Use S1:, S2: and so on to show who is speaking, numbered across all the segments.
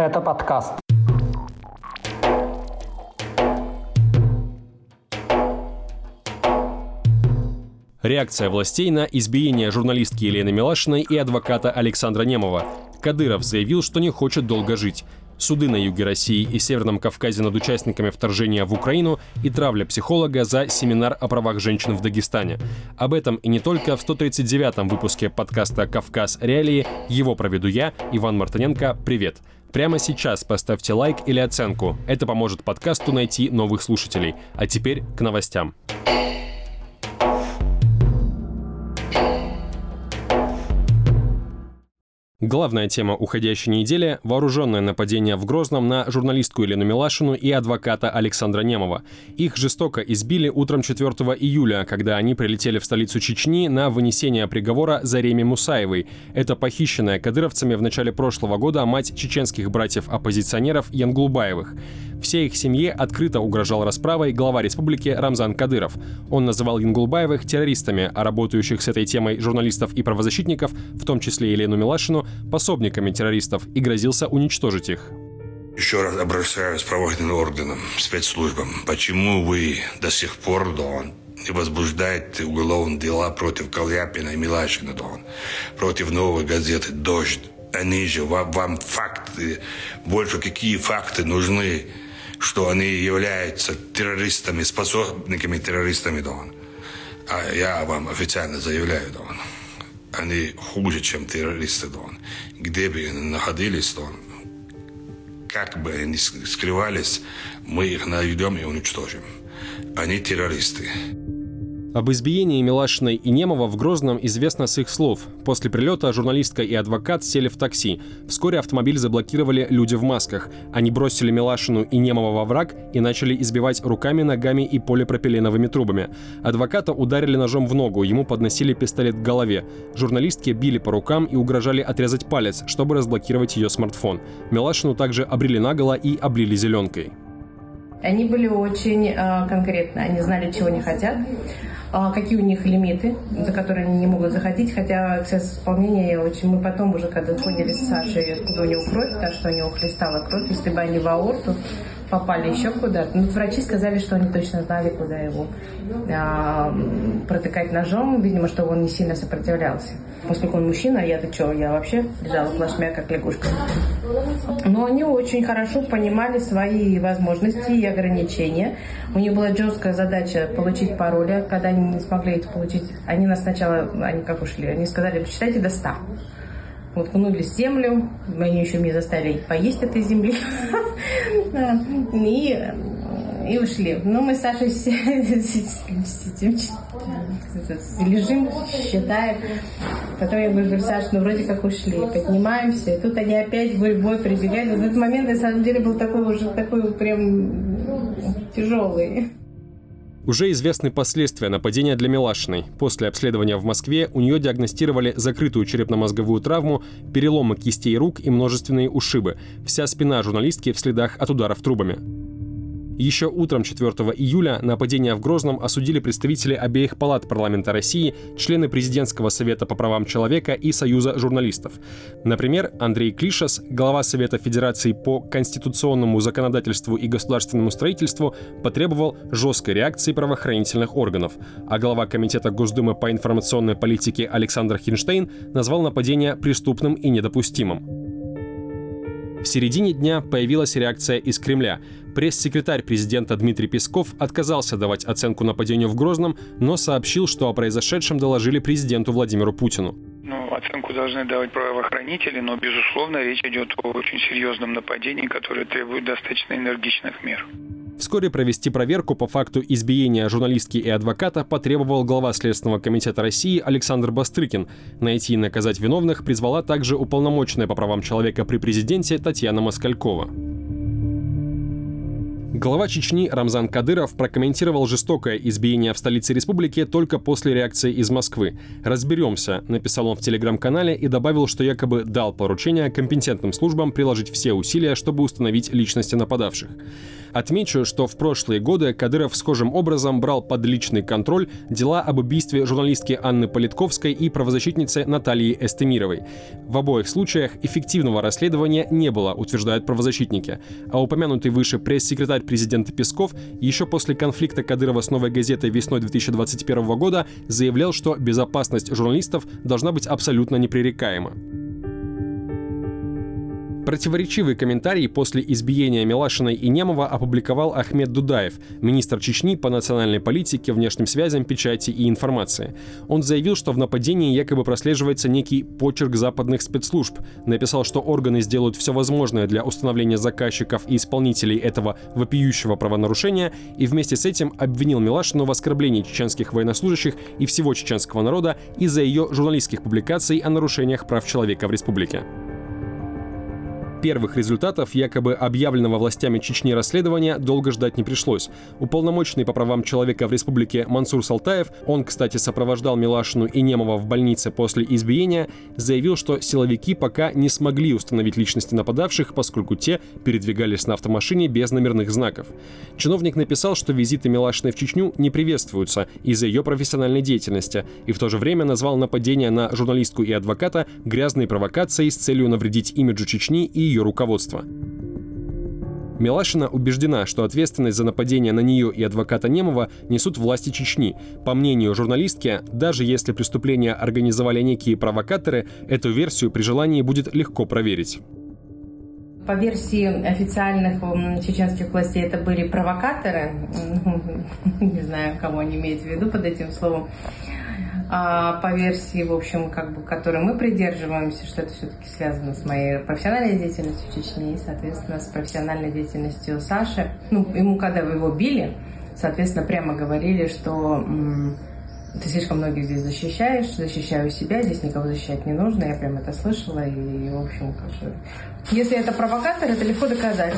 S1: Это подкаст.
S2: Реакция властей на избиение журналистки Елены Милашиной и адвоката Александра Немова. Кадыров заявил, что не хочет долго жить. Суды на юге России и Северном Кавказе над участниками вторжения в Украину и травля психолога за семинар о правах женщин в Дагестане. Об этом и не только в 139-м выпуске подкаста «Кавказ. Реалии». Его проведу я, Иван Мартыненко. Привет! Прямо сейчас поставьте лайк или оценку. Это поможет подкасту найти новых слушателей. А теперь к новостям. Главная тема уходящей недели – вооруженное нападение в Грозном на журналистку Елену Милашину и адвоката Александра Немова. Их жестоко избили утром 4 июля, когда они прилетели в столицу Чечни на вынесение приговора Зареме Мусаевой. Это похищенная кадыровцами в начале прошлого года мать чеченских братьев-оппозиционеров Янгулбаевых. Всей их семье открыто угрожал расправой глава республики Рамзан Кадыров. Он называл Янгулбаевых террористами, а работающих с этой темой журналистов и правозащитников, в том числе Елену Милашину, пособниками террористов и грозился уничтожить их.
S3: Еще раз обращаюсь к правоохранительным органам, спецслужбам. Почему вы до сих пор, Дон, не возбуждаете уголовные дела против Каляпина и Милашина, Дон, против новой газеты «Дождь»? Они же вам, вам факты, больше какие факты нужны что они являются террористами, способниками террористами, Дон. А я вам официально заявляю, Дон, они хуже, чем террористы, Дон. Где бы они находились, Дон, как бы они скрывались, мы их найдем и уничтожим. Они террористы.
S2: Об избиении Милашиной и Немова в Грозном известно с их слов. После прилета журналистка и адвокат сели в такси. Вскоре автомобиль заблокировали люди в масках. Они бросили Милашину и Немова во враг и начали избивать руками, ногами и полипропиленовыми трубами. Адвоката ударили ножом в ногу, ему подносили пистолет к голове. Журналистки били по рукам и угрожали отрезать палец, чтобы разблокировать ее смартфон. Милашину также обрели наголо и облили зеленкой.
S4: Они были очень э, конкретны, они знали, чего не хотят. А, какие у них лимиты, за которые они не могут заходить, хотя процесс исполнения я очень... Мы потом уже, когда поняли с Сашей, откуда у него кровь, так что у него хлестала кровь, если бы они в аорту, попали еще куда-то. Ну, врачи сказали, что они точно знали, куда его а, протыкать ножом. Видимо, что он не сильно сопротивлялся. Поскольку он мужчина, я-то что, я вообще лежала плашмя, как лягушка. Но они очень хорошо понимали свои возможности и ограничения. У них была жесткая задача получить пароли. Когда они не смогли это получить, они нас сначала, они как ушли, они сказали, посчитайте до 100 уткнули в землю, они еще мне заставили поесть этой земли, и, и ушли. Но мы с Сашей лежим, считаем. Потом я говорю, Саша, ну вроде как ушли, поднимаемся. И тут они опять в бой прибегали. В этот момент, на самом деле, был такой уже такой прям тяжелый.
S2: Уже известны последствия нападения для Милашиной. После обследования в Москве у нее диагностировали закрытую черепно-мозговую травму, переломы кистей рук и множественные ушибы. Вся спина журналистки в следах от ударов трубами. Еще утром 4 июля нападение в Грозном осудили представители обеих палат парламента России, члены Президентского совета по правам человека и Союза журналистов. Например, Андрей Клишас, глава Совета Федерации по конституционному законодательству и государственному строительству, потребовал жесткой реакции правоохранительных органов, а глава Комитета Госдумы по информационной политике Александр Хинштейн назвал нападение преступным и недопустимым. В середине дня появилась реакция из Кремля. Пресс-секретарь президента Дмитрий Песков отказался давать оценку нападению в Грозном, но сообщил, что о произошедшем доложили президенту Владимиру Путину.
S5: Ну, оценку должны давать правоохранители, но, безусловно, речь идет о очень серьезном нападении, которое требует достаточно энергичных мер.
S2: Вскоре провести проверку по факту избиения журналистки и адвоката потребовал глава Следственного комитета России Александр Бастрыкин. Найти и наказать виновных призвала также уполномоченная по правам человека при президенте Татьяна Москалькова. Глава Чечни Рамзан Кадыров прокомментировал жестокое избиение в столице республики только после реакции из Москвы. «Разберемся», — написал он в телеграм-канале и добавил, что якобы дал поручение компетентным службам приложить все усилия, чтобы установить личности нападавших. Отмечу, что в прошлые годы Кадыров схожим образом брал под личный контроль дела об убийстве журналистки Анны Политковской и правозащитницы Натальи Эстемировой. В обоих случаях эффективного расследования не было, утверждают правозащитники. А упомянутый выше пресс-секретарь президента Песков еще после конфликта Кадырова с «Новой газетой» весной 2021 года заявлял, что безопасность журналистов должна быть абсолютно непререкаема. Противоречивый комментарий после избиения Милашиной и Немова опубликовал Ахмед Дудаев, министр Чечни по национальной политике, внешним связям, печати и информации. Он заявил, что в нападении якобы прослеживается некий почерк западных спецслужб. Написал, что органы сделают все возможное для установления заказчиков и исполнителей этого вопиющего правонарушения, и вместе с этим обвинил Милашину в оскорблении чеченских военнослужащих и всего чеченского народа из-за ее журналистских публикаций о нарушениях прав человека в республике. Первых результатов якобы объявленного властями Чечни расследования долго ждать не пришлось. Уполномоченный по правам человека в республике Мансур Салтаев, он, кстати, сопровождал Милашину и Немова в больнице после избиения, заявил, что силовики пока не смогли установить личности нападавших, поскольку те передвигались на автомашине без номерных знаков. Чиновник написал, что визиты Милашиной в Чечню не приветствуются из-за ее профессиональной деятельности, и в то же время назвал нападение на журналистку и адвоката грязной провокацией с целью навредить имиджу Чечни и ее руководства. Милашина убеждена, что ответственность за нападение на нее и адвоката Немова несут власти Чечни. По мнению журналистки, даже если преступление организовали некие провокаторы, эту версию при желании будет легко проверить.
S4: По версии официальных чеченских властей это были провокаторы. Не знаю, кого они имеют в виду под этим словом. А по версии, в общем, как бы, которой мы придерживаемся, что это все-таки связано с моей профессиональной деятельностью в Чечне и, соответственно, с профессиональной деятельностью Саши. Ну, ему, когда вы его били, соответственно, прямо говорили, что ты слишком многих здесь защищаешь, защищаю себя, здесь никого защищать не нужно, я прям это слышала, и, в общем, как бы... Если это провокатор, это легко доказать,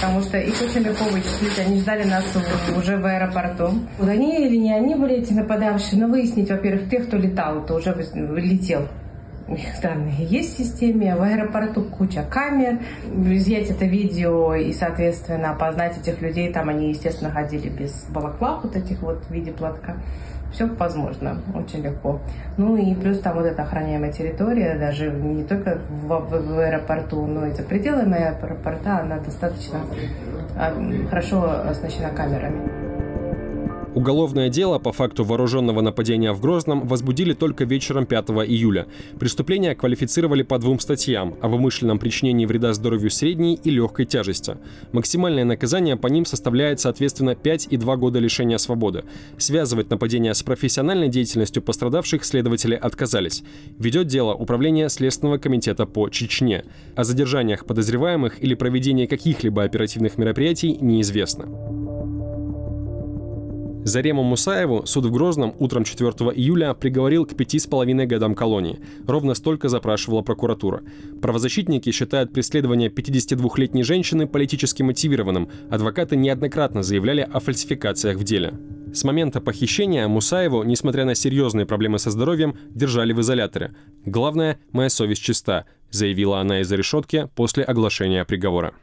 S4: потому что их очень легко вычислить, они ждали нас уже в аэропорту. Они или не они были эти нападавшие, но выяснить, во-первых, тех, кто летал, то уже летел, их данные есть в системе, в аэропорту куча камер, изъять это видео и, соответственно, опознать этих людей, там они, естественно, ходили без балаклав вот этих вот в виде платка. Все возможно, очень легко. Ну и плюс там вот эта охраняемая территория, даже не только в, в, в аэропорту, но и за пределами аэропорта, она достаточно а, хорошо оснащена камерами.
S2: Уголовное дело по факту вооруженного нападения в Грозном возбудили только вечером 5 июля. Преступления квалифицировали по двум статьям – о вымышленном причинении вреда здоровью средней и легкой тяжести. Максимальное наказание по ним составляет, соответственно, 5 и 2 года лишения свободы. Связывать нападение с профессиональной деятельностью пострадавших следователи отказались. Ведет дело Управление Следственного комитета по Чечне. О задержаниях подозреваемых или проведении каких-либо оперативных мероприятий неизвестно. Зарему Мусаеву суд в Грозном утром 4 июля приговорил к пяти с половиной годам колонии. Ровно столько запрашивала прокуратура. Правозащитники считают преследование 52-летней женщины политически мотивированным. Адвокаты неоднократно заявляли о фальсификациях в деле. С момента похищения Мусаеву, несмотря на серьезные проблемы со здоровьем, держали в изоляторе. «Главное, моя совесть чиста», заявила она из-за решетки после оглашения приговора.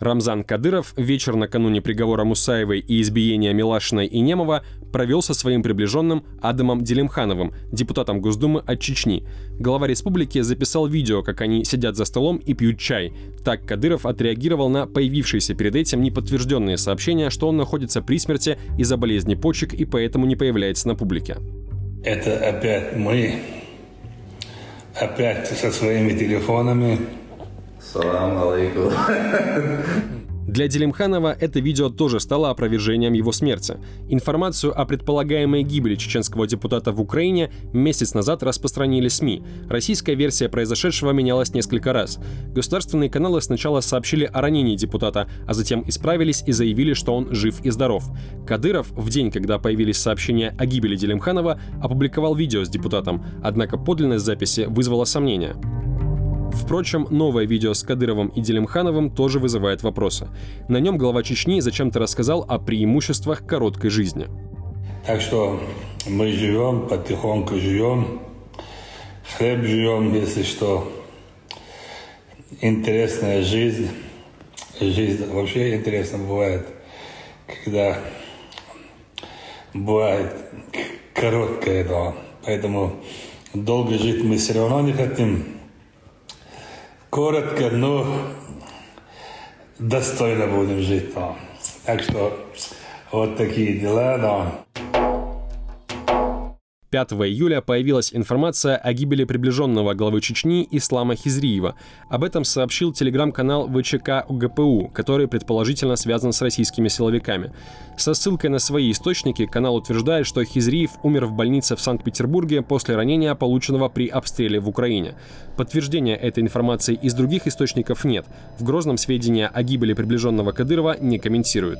S2: Рамзан Кадыров вечер накануне приговора Мусаевой и избиения Милашиной и Немова провел со своим приближенным Адамом Делимхановым, депутатом Госдумы от Чечни. Глава республики записал видео, как они сидят за столом и пьют чай. Так Кадыров отреагировал на появившиеся перед этим неподтвержденные сообщения, что он находится при смерти из-за болезни почек и поэтому не появляется на публике.
S3: Это опять мы, опять со своими телефонами,
S1: Салам алейкум.
S2: Для Делимханова это видео тоже стало опровержением его смерти. Информацию о предполагаемой гибели чеченского депутата в Украине месяц назад распространили СМИ. Российская версия произошедшего менялась несколько раз. Государственные каналы сначала сообщили о ранении депутата, а затем исправились и заявили, что он жив и здоров. Кадыров в день, когда появились сообщения о гибели Делимханова, опубликовал видео с депутатом, однако подлинность записи вызвала сомнения. Впрочем, новое видео с Кадыровым и Делимхановым тоже вызывает вопросы. На нем глава Чечни зачем-то рассказал о преимуществах короткой жизни.
S3: Так что мы живем, потихоньку живем, хлеб живем, если что.
S6: интересная жизнь. Жизнь вообще интересно бывает, когда бывает короткая, да. Поэтому долго жить мы все равно не хотим. Коротко, но достойно будем жить. Да. Так что вот такие дела, да.
S2: 5 июля появилась информация о гибели приближенного главы Чечни Ислама Хизриева. Об этом сообщил телеграм-канал ВЧК УГПУ, который предположительно связан с российскими силовиками. Со ссылкой на свои источники канал утверждает, что Хизриев умер в больнице в Санкт-Петербурге после ранения, полученного при обстреле в Украине. Подтверждения этой информации из других источников нет. В Грозном сведения о гибели приближенного Кадырова не комментируют.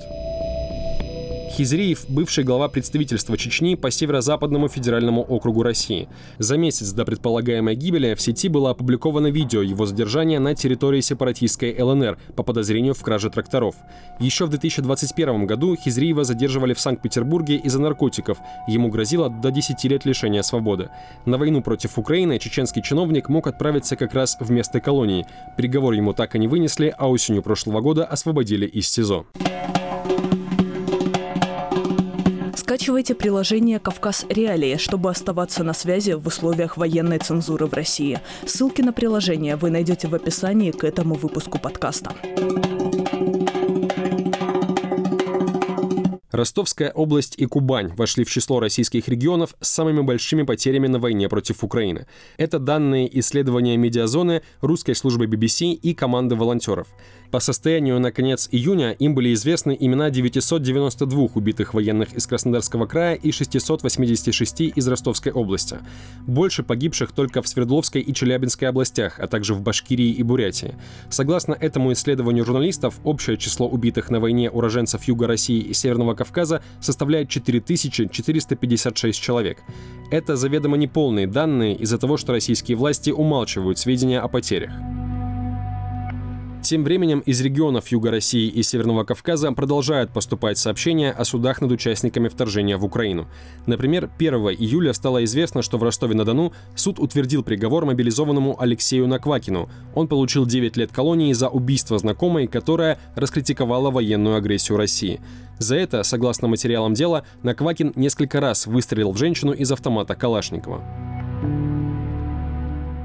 S2: Хизриев – бывший глава представительства Чечни по Северо-Западному федеральному округу России. За месяц до предполагаемой гибели в сети было опубликовано видео его задержания на территории сепаратистской ЛНР по подозрению в краже тракторов. Еще в 2021 году Хизриева задерживали в Санкт-Петербурге из-за наркотиков. Ему грозило до 10 лет лишения свободы. На войну против Украины чеченский чиновник мог отправиться как раз в место колонии. Приговор ему так и не вынесли, а осенью прошлого года освободили из СИЗО.
S7: Скачивайте приложение «Кавказ Реалии», чтобы оставаться на связи в условиях военной цензуры в России. Ссылки на приложение вы найдете в описании к этому выпуску подкаста.
S2: Ростовская область и Кубань вошли в число российских регионов с самыми большими потерями на войне против Украины. Это данные исследования медиазоны русской службы BBC и команды волонтеров. По состоянию на конец июня им были известны имена 992 убитых военных из Краснодарского края и 686 из Ростовской области. Больше погибших только в Свердловской и Челябинской областях, а также в Башкирии и Бурятии. Согласно этому исследованию журналистов, общее число убитых на войне уроженцев Юга России и Северного Кавказа составляет 4456 человек. Это заведомо неполные данные из-за того, что российские власти умалчивают сведения о потерях. Тем временем из регионов Юга России и Северного Кавказа продолжают поступать сообщения о судах над участниками вторжения в Украину. Например, 1 июля стало известно, что в Ростове-на-Дону суд утвердил приговор мобилизованному Алексею Наквакину. Он получил 9 лет колонии за убийство знакомой, которая раскритиковала военную агрессию России. За это, согласно материалам дела, Наквакин несколько раз выстрелил в женщину из автомата Калашникова.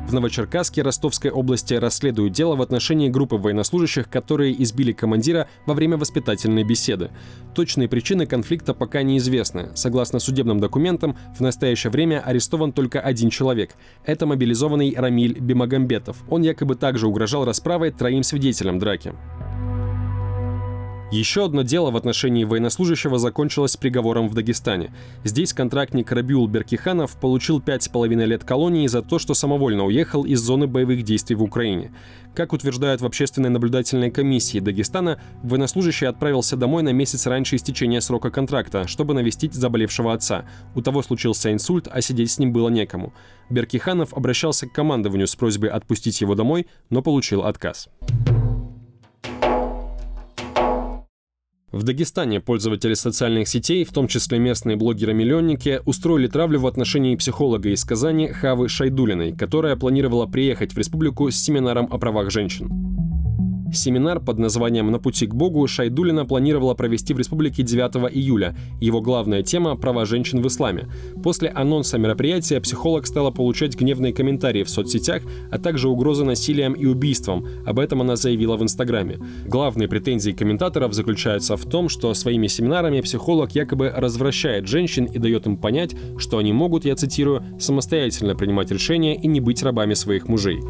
S2: В Новочеркасске Ростовской области расследуют дело в отношении группы военнослужащих, которые избили командира во время воспитательной беседы. Точные причины конфликта пока неизвестны. Согласно судебным документам, в настоящее время арестован только один человек. Это мобилизованный Рамиль Бимагамбетов. Он якобы также угрожал расправой троим свидетелям драки. Еще одно дело в отношении военнослужащего закончилось приговором в Дагестане. Здесь контрактник Рабиул Беркиханов получил 5,5 лет колонии за то, что самовольно уехал из зоны боевых действий в Украине. Как утверждают в общественной наблюдательной комиссии Дагестана, военнослужащий отправился домой на месяц раньше истечения срока контракта, чтобы навестить заболевшего отца. У того случился инсульт, а сидеть с ним было некому. Беркиханов обращался к командованию с просьбой отпустить его домой, но получил отказ. В Дагестане пользователи социальных сетей, в том числе местные блогеры-миллионники, устроили травлю в отношении психолога из Казани Хавы Шайдулиной, которая планировала приехать в республику с семинаром о правах женщин. Семинар под названием «На пути к Богу» Шайдулина планировала провести в республике 9 июля. Его главная тема – права женщин в исламе. После анонса мероприятия психолог стала получать гневные комментарии в соцсетях, а также угрозы насилием и убийством. Об этом она заявила в Инстаграме. Главные претензии комментаторов заключаются в том, что своими семинарами психолог якобы развращает женщин и дает им понять, что они могут, я цитирую, самостоятельно принимать решения и не быть рабами своих мужей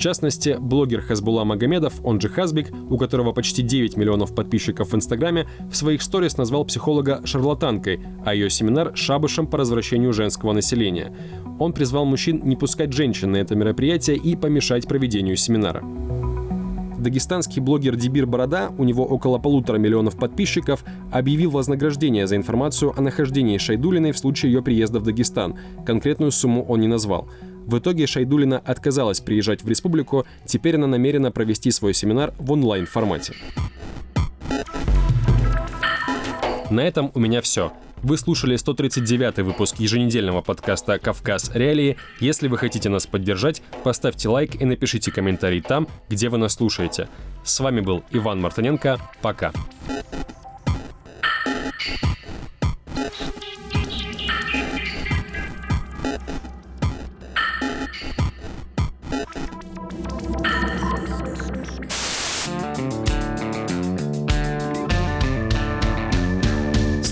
S2: частности, блогер Хазбула Магомедов, он же Хазбик, у которого почти 9 миллионов подписчиков в Инстаграме, в своих сторис назвал психолога шарлатанкой, а ее семинар – шабышем по развращению женского населения. Он призвал мужчин не пускать женщин на это мероприятие и помешать проведению семинара. Дагестанский блогер Дибир Борода, у него около полутора миллионов подписчиков, объявил вознаграждение за информацию о нахождении Шайдулиной в случае ее приезда в Дагестан. Конкретную сумму он не назвал. В итоге Шайдулина отказалась приезжать в республику, теперь она намерена провести свой семинар в онлайн-формате. На этом у меня все. Вы слушали 139 выпуск еженедельного подкаста «Кавказ. Реалии». Если вы хотите нас поддержать, поставьте лайк и напишите комментарий там, где вы нас слушаете. С вами был Иван Мартыненко. Пока.